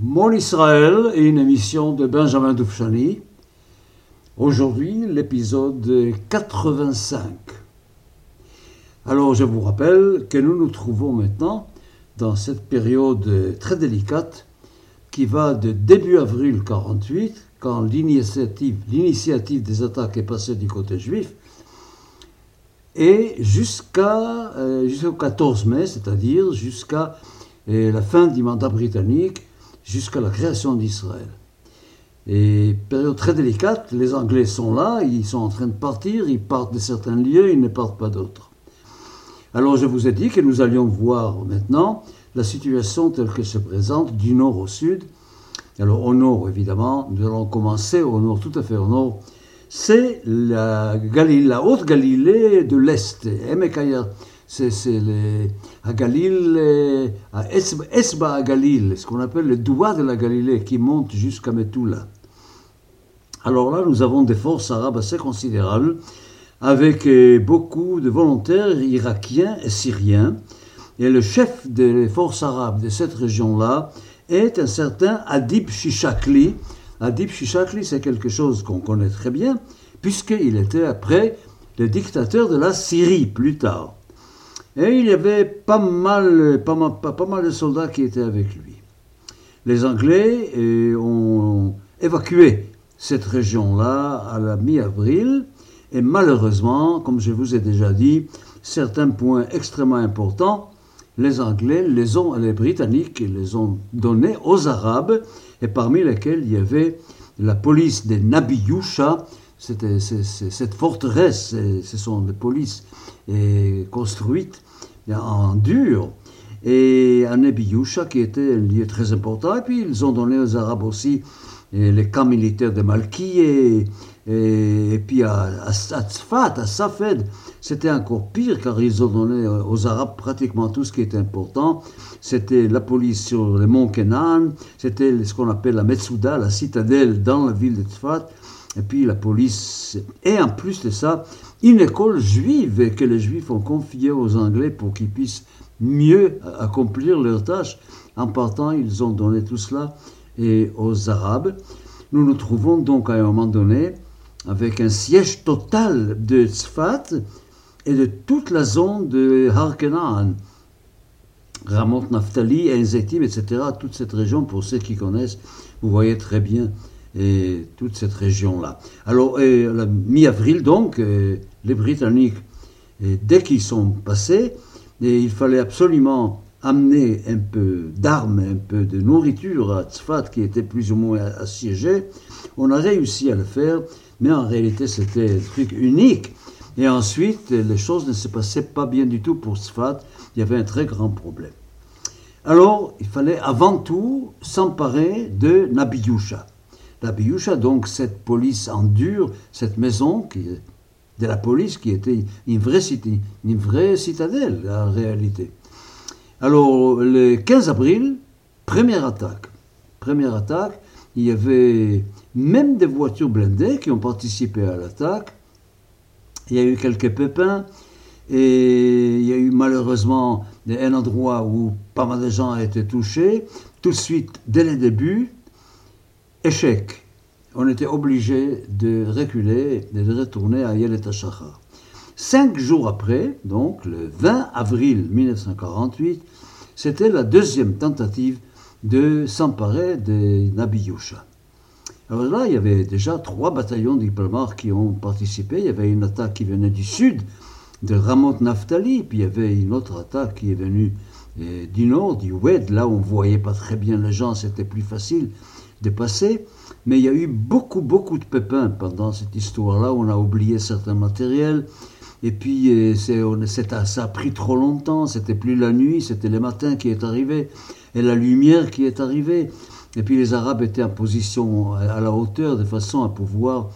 Mon Israël est une émission de Benjamin Doufchani. Aujourd'hui, l'épisode 85. Alors, je vous rappelle que nous nous trouvons maintenant dans cette période très délicate qui va de début avril 48, quand l'initiative, des attaques est passée du côté juif, et jusqu'à, euh, jusqu'au 14 mai, c'est-à-dire jusqu'à euh, la fin du mandat britannique, jusqu'à la création d'Israël. Et période très délicate, les Anglais sont là, ils sont en train de partir, ils partent de certains lieux, ils ne partent pas d'autres. Alors je vous ai dit que nous allions voir maintenant la situation telle qu'elle se présente du nord au sud. Alors au nord, évidemment, nous allons commencer au nord, tout à fait au nord. C'est la, Galilée, la haute Galilée de l'Est, c'est à Galil, à Esba à Galil, ce qu'on appelle le doigt de la Galilée qui monte jusqu'à Metula. Alors là, nous avons des forces arabes assez considérables, avec euh, beaucoup de volontaires irakiens et syriens. Et le chef des forces arabes de cette région-là est un certain Adib Shishakli. Adib Shishakli, c'est quelque chose qu'on connaît très bien, puisqu'il était après le dictateur de la Syrie plus tard. Et il y avait pas mal, pas mal, de soldats qui étaient avec lui. Les Anglais euh, ont évacué cette région-là à la mi-avril, et malheureusement, comme je vous ai déjà dit, certains points extrêmement importants, les Anglais les ont, les Britanniques les ont donnés aux Arabes, et parmi lesquels il y avait la police des Nabiyusha, c'était cette forteresse, ce sont des polices construites en dur. Et à Nebiyusha, qui était un lieu très important. Et puis ils ont donné aux Arabes aussi les camps militaires de Malki et, et, puis à, à, à Safed, c'était encore pire car ils ont donné aux Arabes pratiquement tout ce qui était important. C'était la police sur le mont Kenan, c'était ce qu'on appelle la Metsouda, la citadelle dans la ville de Tzfat, et puis la police. Et en plus de ça, une école juive que les juifs ont confiée aux Anglais pour qu'ils puissent mieux accomplir leurs tâches. En partant, ils ont donné tout cela aux Arabes. Nous nous trouvons donc à un moment donné avec un siège total de Tzfat et de toute la zone de Harkenan, Ramot Naftali, Enzetim, etc. Toute cette région, pour ceux qui connaissent, vous voyez très bien et toute cette région-là. Alors, mi-avril, donc, les Britanniques, dès qu'ils sont passés, il fallait absolument amener un peu d'armes, un peu de nourriture à Tzfat, qui était plus ou moins assiégé. On a réussi à le faire, mais en réalité, c'était un truc unique. Et ensuite, les choses ne se passaient pas bien du tout pour Tzfat. Il y avait un très grand problème. Alors, il fallait avant tout s'emparer de Nabiyusha la Biusha, donc cette police en dur, cette maison qui, de la police qui était une vraie, une vraie citadelle en réalité. Alors le 15 avril, première attaque. Première attaque, il y avait même des voitures blindées qui ont participé à l'attaque. Il y a eu quelques pépins et il y a eu malheureusement un endroit où pas mal de gens ont été touchés. Tout de suite, dès le début, échec. On était obligé de reculer et de retourner à Yelet Cinq jours après, donc le 20 avril 1948, c'était la deuxième tentative de s'emparer de Nabiyusha. Alors là, il y avait déjà trois bataillons diplomates qui ont participé. Il y avait une attaque qui venait du sud, de Ramot Naftali, puis il y avait une autre attaque qui est venue eh, du nord, du Oued, là on ne voyait pas très bien les gens, c'était plus facile dépassé. Mais il y a eu beaucoup, beaucoup de pépins pendant cette histoire-là. On a oublié certains matériels. Et puis, euh, ça a pris trop longtemps. C'était plus la nuit, c'était le matin qui est arrivé. Et la lumière qui est arrivée. Et puis, les Arabes étaient en position à la hauteur de façon à pouvoir,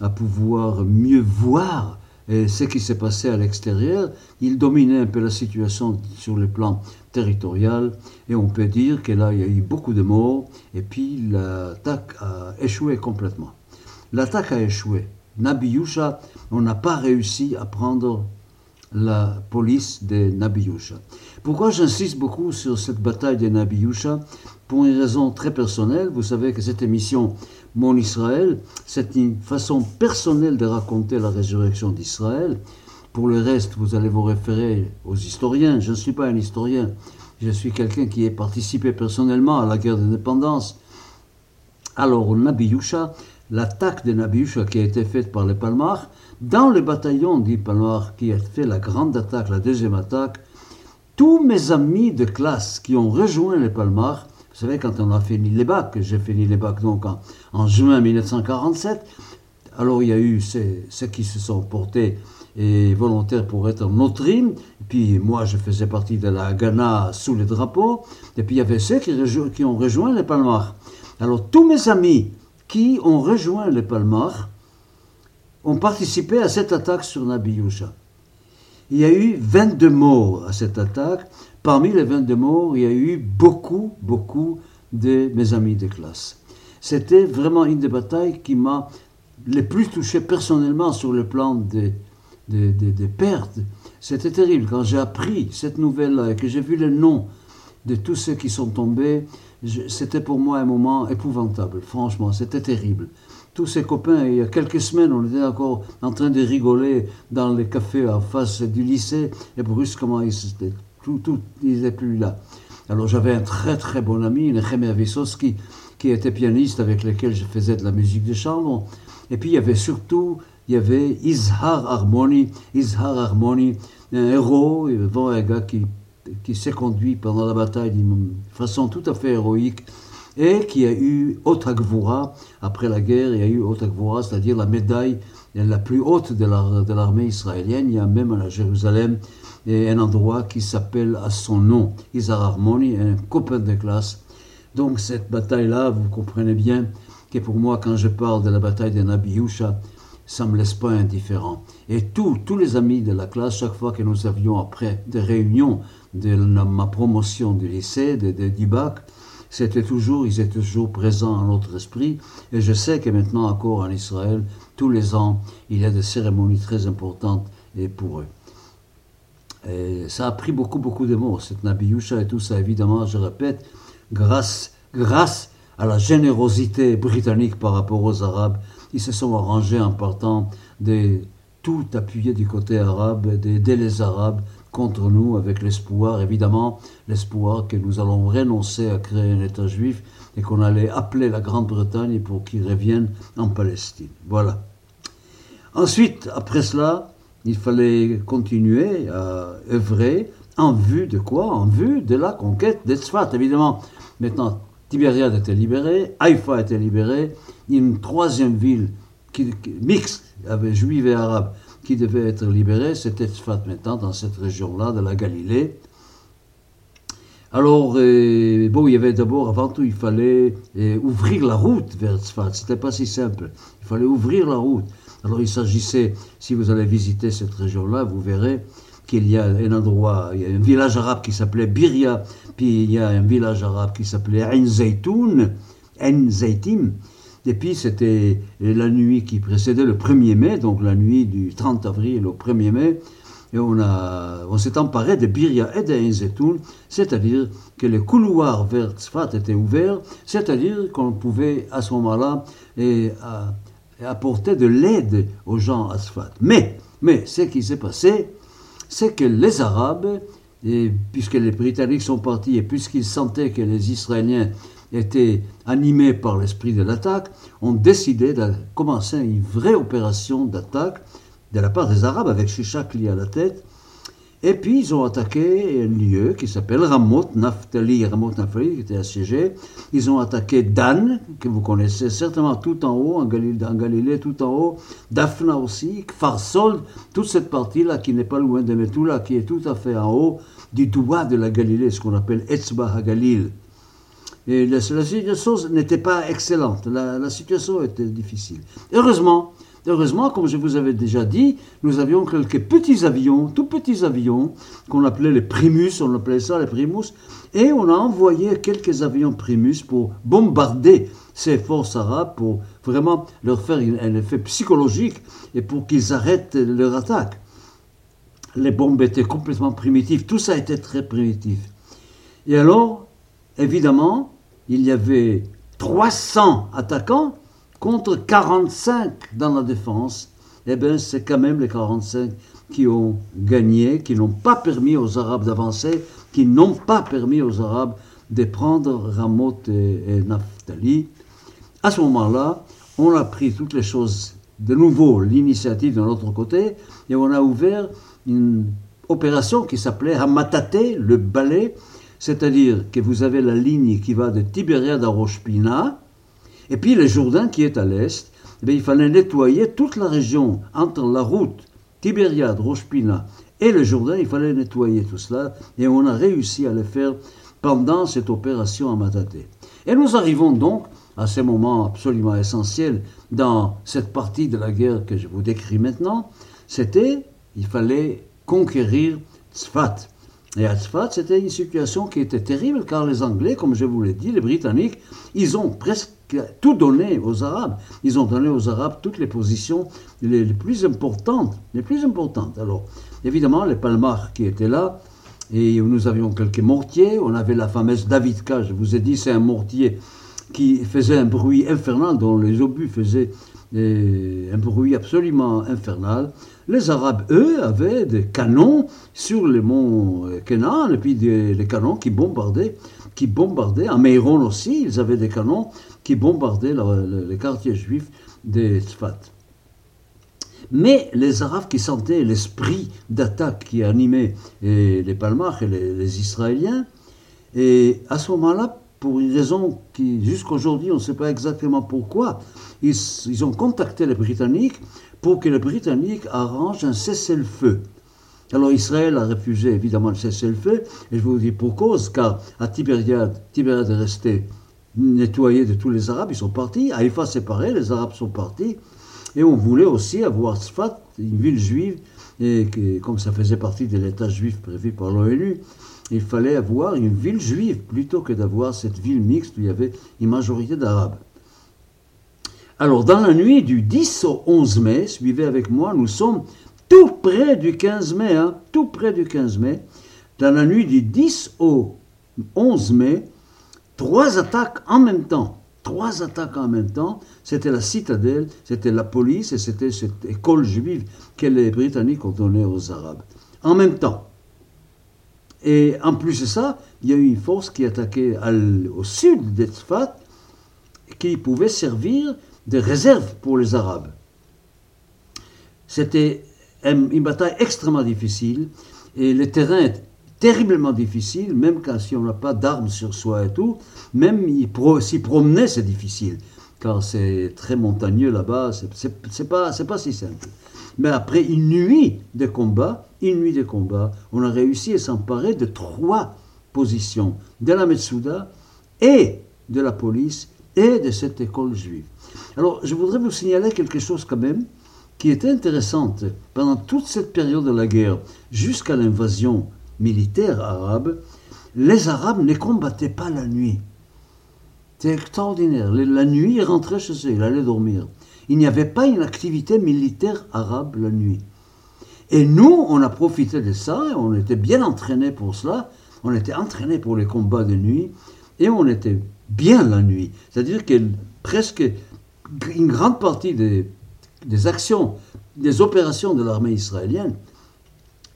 à pouvoir mieux voir et ce qui s'est passé à l'extérieur, il dominait un peu la situation sur le plan territorial et on peut dire que là il y a eu beaucoup de morts et puis l'attaque a échoué complètement. L'attaque a échoué. Nabiyusha, on n'a pas réussi à prendre la police de Nabiyusha. Pourquoi j'insiste beaucoup sur cette bataille de Nabiyusha pour une raison très personnelle. Vous savez que cette émission Mon Israël, c'est une façon personnelle de raconter la résurrection d'Israël. Pour le reste, vous allez vous référer aux historiens. Je ne suis pas un historien. Je suis quelqu'un qui a participé personnellement à la guerre d'indépendance. Alors, Nabi Yusha, l'attaque de Nabi Yusha qui a été faite par les Palmars, dans le bataillon des Palmars qui a fait la grande attaque, la deuxième attaque, tous mes amis de classe qui ont rejoint les Palmars, vous savez, quand on a fini les bacs, j'ai fini les bacs donc en, juin 1947, alors il y a eu ceux, qui se sont portés et volontaires pour être en Autrine, et puis moi je faisais partie de la Ghana sous les drapeaux, et puis il y avait ceux qui, ont rejoint les Palmars. Alors tous mes amis qui ont rejoint les Palmars ont participé à cette attaque sur Nabi. Il y a eu 22 morts à cette attaque. Parmi les 22 morts, il y a eu beaucoup, beaucoup de mes amis de classe. C'était vraiment une des batailles qui m'a le plus touché personnellement sur le plan des, des, pertes. C'était terrible. Quand j'ai appris cette nouvelle-là et que j'ai vu les noms de tous ceux qui sont tombés, c'était pour moi un moment épouvantable. Franchement, c'était terrible tous ses copains, il y a quelques semaines, on était encore en train de rigoler dans les cafés en face du lycée, et brusquement, ils n'étaient tout, tout, plus là. Alors j'avais un très très bon ami, Nechemia Vysowski, qui était pianiste avec lequel je faisais de la musique de chambre. Et puis il y avait surtout, il y avait Ishar Harmony, Ishar Harmony, un héros, un gars qui, qui s'est conduit pendant la bataille d'une façon tout à fait héroïque et qui a eu Otagvura, après la guerre, il y a eu Otagvura, c'est-à-dire la médaille la plus haute de l'armée israélienne. Il y a même à Jérusalem un endroit qui s'appelle à son nom, Isar Harmoni, un copain de classe. Donc cette bataille-là, vous comprenez bien que pour moi, quand je parle de la bataille de Nabi Yusha, ça ne me laisse pas indifférent. Et tous, tous les amis de la classe, chaque fois que nous avions après des réunions de ma promotion du lycée, de, de, du bac, c'était toujours, ils étaient toujours présents dans notre esprit. Et je sais que maintenant encore en Israël, tous les ans, il y a des cérémonies très importantes pour eux. Et ça a pris beaucoup, beaucoup de mots, cette Nabi Yusha et tout ça, évidemment, je répète, grâce, grâce à la générosité britannique par rapport aux Arabes, ils se sont arrangés en partant de tout appuyer du côté arabe, d'aider les Arabes contre nous avec l'espoir, évidemment, l'espoir que nous allons renoncer à créer un État juif et qu'on allait appeler la Grande-Bretagne pour qu'il revienne en Palestine. Voilà. Ensuite, après cela, il fallait continuer à œuvrer en vue de quoi? En vue de la conquête d'Etzfat. Évidemment, maintenant, Tibériade était libérée, Haïfa était libérée, une troisième ville mixte, avec juifs et arabes, qui devait être libéré, c'était Tzfat maintenant, dans cette région-là de la Galilée. Alors, euh, bon, il y avait d'abord, avant tout, il fallait euh, ouvrir la route vers Tzfat. C'était pas si simple. Il fallait ouvrir la route. Alors, il s'agissait, si vous allez visiter cette région-là, vous verrez qu'il y a un endroit, il y a un village arabe qui s'appelait Biria, puis il y a un village arabe qui s'appelait Ain Zaytoun, Ain Zaytim, et puis c'était la nuit qui précédait le 1er mai, donc la nuit du 30 avril au 1er mai, et on, on s'est emparé de Biria et de Zetoun, c'est-à-dire que les couloirs vers Tzfat étaient ouverts, c'est-à-dire qu'on pouvait à ce moment-là apporter de l'aide aux gens à Tzfat. Mais, mais ce qui s'est passé, c'est que les Arabes, puisque les Britanniques sont partis et puisqu'ils sentaient que les Israéliens étaient animés par l'esprit de l'attaque, ont décidé de commencer une vraie opération d'attaque de la part des Arabes avec Shishakli à la tête. Et puis ils ont attaqué un lieu qui s'appelle Ramot Naftali, Ramot Naftali qui était assiégé. Ils ont attaqué Dan, que vous connaissez certainement tout en haut, en Galilée, tout en haut. Daphna aussi, Kfarsol, toute cette partie-là qui n'est pas loin de Metula, qui est tout à fait en haut du doigt de la Galilée, ce qu'on appelle Etzba HaGalil. Et la, situation n'était pas excellente, la, situation était difficile. Heureusement, heureusement, comme je vous avais déjà dit, nous avions quelques petits avions, tout petits avions, qu'on appelait les Primus, on appelait ça les Primus, et on a envoyé quelques avions Primus pour bombarder ces forces arabes, pour vraiment leur faire un effet psychologique et pour qu'ils arrêtent leur attaque. Les bombes étaient complètement primitives, tout ça était très primitif. Et alors, évidemment, il y avait 300 attaquants contre 45 dans la défense, eh bien, c'est quand même les 45 qui ont gagné, qui n'ont pas permis aux Arabes d'avancer, qui n'ont pas permis aux Arabes de prendre Ramoth et, Naphtali. À ce moment-là, on a pris toutes les choses de nouveau, l'initiative de l'autre côté, et on a ouvert une opération qui s'appelait Hamatate, le balai, c'est-à-dire que vous avez la ligne qui va de Tibériade à Rochepina, et puis le Jourdain qui est à l'est, eh il fallait nettoyer toute la région entre la route Tibériade, Rochepina et le Jourdain, il fallait nettoyer tout cela, et on a réussi à le faire pendant cette opération à Mataté. Et nous arrivons donc à ce moment absolument essentiel dans cette partie de la guerre que je vous décris maintenant, c'était, il fallait conquérir Tzfat. Et à Tzfat, c'était une situation qui était terrible car les Anglais, comme je vous l'ai dit, les Britanniques, ils ont presque tout donné aux Arabes. Ils ont donné aux Arabes toutes les positions les, plus importantes. Les plus importantes. Alors, évidemment, les Palmars qui étaient là, et nous avions quelques mortiers. On avait la fameuse Davidka, je vous ai dit, c'est un mortier qui faisait un bruit infernal, dont les obus faisaient euh, un bruit absolument infernal. Les Arabes, eux, avaient des canons sur les monts euh, Kenan, et puis des, canons qui bombardaient, qui bombardaient, à Meiron aussi, ils avaient des canons qui bombardaient les quartiers juifs des Tzfat. Mais les Arabes qui sentaient l'esprit d'attaque qui animait euh, les Palmars et les Israéliens, et à ce moment-là, pour une raison qui, jusqu'aujourd'hui, on ne sait pas exactement pourquoi, ils, ont contacté les Britanniques pour que les Britanniques arrangent un cessez-le-feu. Alors Israël a refusé évidemment le cessez-le-feu, et je vous dis pour cause, car à Tibériade, Tibériade est resté nettoyé de tous les Arabes, ils sont partis, Haïfa séparé, les Arabes sont partis, et on voulait aussi avoir Sfat, une ville juive, et comme ça faisait partie de l'État juif prévu par l'ONU, il fallait avoir une ville juive plutôt que d'avoir cette ville mixte où il y avait une majorité d'Arabes. Alors, dans la nuit du 10 au 11 mai, suivez avec moi, nous sommes tout près du 15 mai, hein, tout près du 15 mai. Dans la nuit du 10 au 11 mai, trois attaques en même temps. Trois attaques en même temps. C'était la citadelle, c'était la police et c'était cette école juive que les Britanniques ont donnée aux Arabes. En même temps. Et en plus de ça, il y a eu une force qui attaquait au sud d'Etzfat, qui pouvait servir de réserve pour les Arabes. C'était une bataille extrêmement difficile, et le terrain est terriblement difficile, même quand si on n'a pas d'armes sur soi et tout, même s'y promener, c'est difficile, car c'est très montagneux là-bas, c'est pas, pas si simple. Mais après une nuit de combat, une nuit de combat, on a réussi à s'emparer de trois positions, de la Metsouda et de la police et de cette école juive. Alors, je voudrais vous signaler quelque chose quand même qui était intéressante pendant toute cette période de la guerre, jusqu'à l'invasion militaire arabe, les Arabes ne combattaient pas la nuit. C'est extraordinaire. La nuit, ils rentraient chez eux, ils allaient dormir. Il n'y avait pas une activité militaire arabe la nuit. Et nous, on a profité de ça, on était bien entraînés pour cela, on était entraînés pour les combats de nuit, et on était bien la nuit. C'est-à-dire que presque une grande partie des, des actions, des opérations de l'armée israélienne,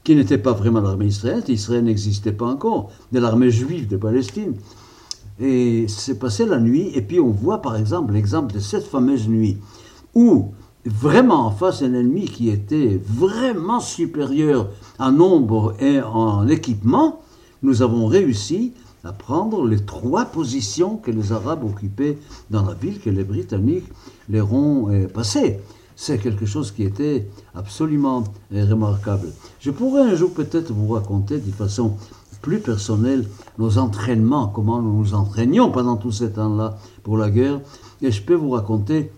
qui n'était pas vraiment l'armée israélienne, Israël n'existait pas encore, de l'armée juive de Palestine. Et c'est passé la nuit, et puis on voit par exemple l'exemple de cette fameuse nuit où vraiment en face un ennemi qui était vraiment supérieur en nombre et en équipement, nous avons réussi à prendre les trois positions que les Arabes occupaient dans la ville, que les Britanniques leur ont euh, passées. C'est quelque chose qui était absolument euh, remarquable. Je pourrais un jour peut-être vous raconter de façon plus personnelle nos entraînements, comment nous nous entraînions pendant tout ce temps-là pour la guerre. Et je peux vous raconter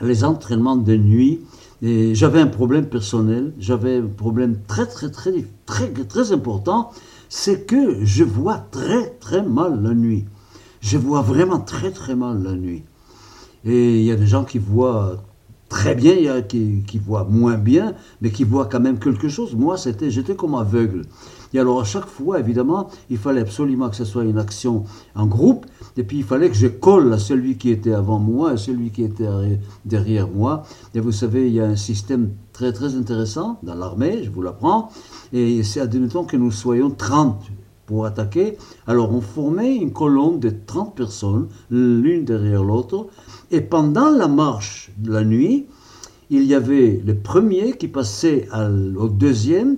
les entraînements de nuit. J'avais un problème personnel, j'avais un problème très très très très très important, c'est que je vois très très mal la nuit. Je vois vraiment très très mal la nuit. Et il y a des gens qui voient très bien, il y a qui, qui voient moins bien, mais qui voient quand même quelque chose. Moi, c'était, j'étais comme aveugle. Et alors à chaque fois, évidemment, il fallait absolument que ce soit une action en groupe, et puis il fallait que je colle à celui qui était avant moi et celui qui était derrière moi. Et vous savez, il y a un système très très intéressant dans l'armée, je vous l'apprends, et c'est admettons que nous soyons 30 pour attaquer. Alors on formait une colonne de 30 personnes, l'une derrière l'autre, et pendant la marche de la nuit, il y avait le premier qui passait au deuxième,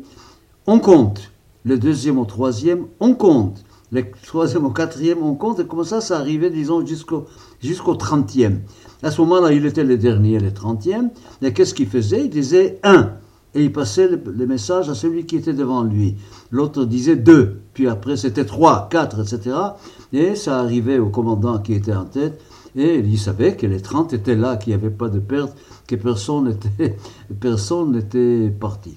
on compte le deuxième au troisième, on compte. Le troisième au quatrième, on compte. Et comme ça, ça arrivait, disons, jusqu'au jusqu'au trentième. À ce moment-là, il était le dernier, le trentième. Et qu'est-ce qu'il faisait? Il disait un. Et il passait le, message à celui qui était devant lui. L'autre disait deux. Puis après, c'était trois, quatre, etc. Et ça arrivait au commandant qui était en tête. Et il savait que les trente étaient là, qu'il n'y avait pas de perte, que personne n'était, personne n'était parti.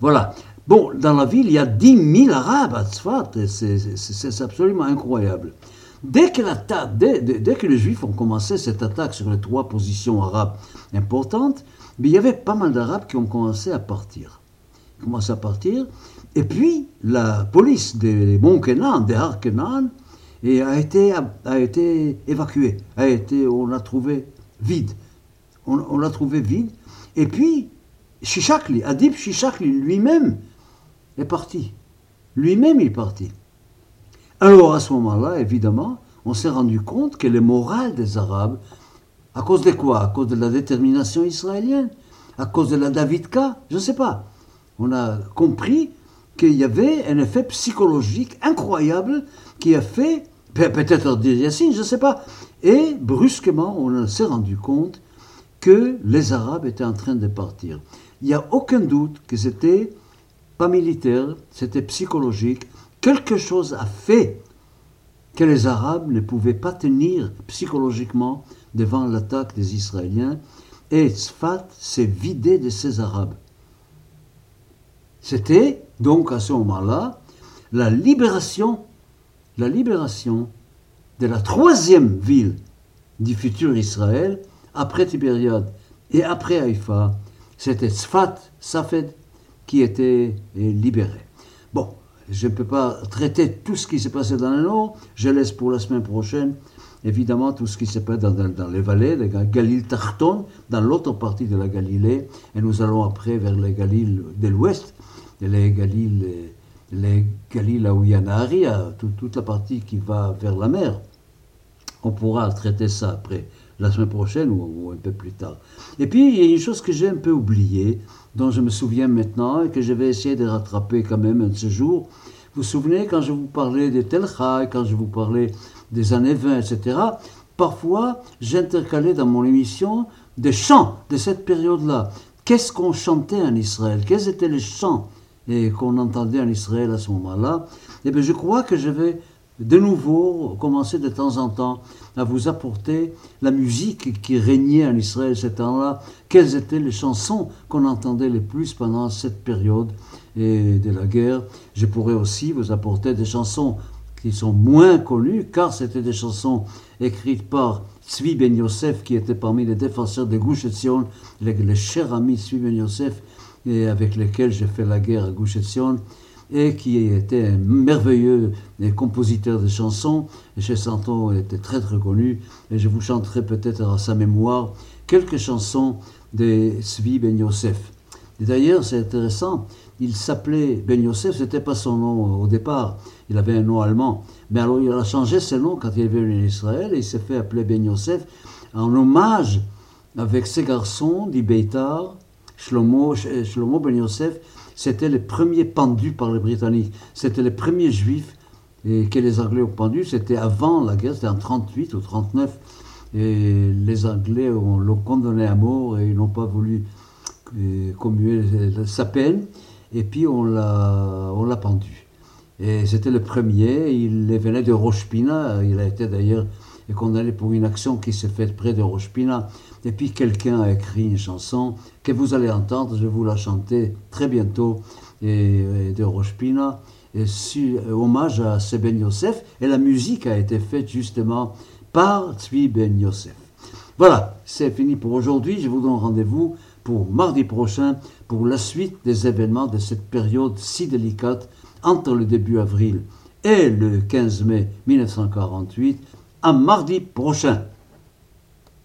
Voilà. Bon, dans la ville, il y a 10 000 Arabes à Tzfat, c'est absolument incroyable. Dès que, dès, dès, que les Juifs ont commencé cette attaque sur les trois positions arabes importantes, il y avait pas mal d'Arabes qui ont commencé à partir. Ils commencé à partir, et puis la police des Mont Kenan, des Har Kenan, a été, a été évacuée, a été, on l'a trouvé vide. On, on l'a trouvé vide, et puis Shishakli, Adib Shishakli lui-même, est parti. Lui-même est parti. Alors à ce moment-là, évidemment, on s'est rendu compte que le moral des Arabes, à cause de quoi? À cause de la détermination israélienne? À cause de la Davidka? Je ne sais pas. On a compris qu'il y avait un effet psychologique incroyable qui a fait, peut-être Yassine, je ne sais pas. Et brusquement, on s'est rendu compte que les Arabes étaient en train de partir. Il n'y a aucun doute que c'était pas militaire, c'était psychologique. Quelque chose a fait que les Arabes ne pouvaient pas tenir psychologiquement devant l'attaque des Israéliens, et Tzfat s'est vidé de ces Arabes. C'était donc à ce moment-là la libération, la libération de la troisième ville du futur Israël, après Tibériade et après Haïfa, c'était Tzfat, Safed qui était libéré. Bon, je ne peux pas traiter tout ce qui s'est passé dans le Nord, je laisse pour la semaine prochaine évidemment tout ce qui s'est passé dans, les vallées, les Galil Tarton, dans l'autre partie de la Galilée, et nous allons après vers les Galil de l'ouest, les Galil, les Galil là où il y a toute la partie qui va vers la mer. On pourra traiter ça après, la semaine prochaine ou un peu plus tard. Et puis, il y a une chose que j'ai un peu oubliée, dont je me souviens maintenant et que je vais essayer de rattraper quand même un de ces jours. Vous vous souvenez quand je vous parlais des Telcha, quand je vous parlais des années 20, etc. Parfois, j'intercalais dans mon émission des chants de cette période-là. Qu'est-ce qu'on chantait en Israël? Quels étaient les chants qu'on entendait en Israël à ce moment-là? Eh bien, je crois que je vais de nouveau commencer de temps en temps à vous apporter la musique qui régnait en Israël ce temps-là, quelles étaient les chansons qu'on entendait le plus pendant cette période de la guerre? Je pourrais aussi vous apporter des chansons qui sont moins connues, car c'était des chansons écrites par Tzvi Ben Yosef, qui était parmi les défenseurs de Gush Etzion, les, les chers amis Tzvi Ben Yosef, et avec lesquels j'ai fait la guerre à Gush Etzion et qui était un merveilleux compositeur de chansons. Chez Santon était très très connu. Et je vous chanterai peut-être à sa mémoire quelques chansons de Svi Ben Yosef. D'ailleurs, c'est intéressant, il s'appelait Ben Yosef, c'était pas son nom au départ, il avait un nom allemand. Mais alors il a changé son nom quand il est venu en Israël et il s'est fait appeler Ben Yosef en hommage avec ses garçons d'Ibeitar, Shlomo, Shlomo Ben Yosef, c'était les premiers pendus par les Britanniques. C'était les premiers juifs et que les Anglais ont pendus. C'était avant la guerre, c'était en 38 ou 39. Et les Anglais l'ont condamné à mort et ils n'ont pas voulu euh, commuer sa peine. Et puis on l'a, pendu. Et c'était le premier. Il venait de Rochepina. Il a été d'ailleurs condamné pour une action qui s'est faite près de Rochepina. Et puis quelqu'un a écrit une chanson que vous allez entendre, je vais vous la chanter très bientôt, et, de Rochepina, et hommage à Ben Yosef, et la musique a été faite justement par Tzvi Ben Yosef. Voilà, c'est fini pour aujourd'hui. Je vous donne rendez-vous pour mardi prochain pour la suite des événements de cette période si délicate entre le début avril et le 15 mai 1948. À mardi prochain.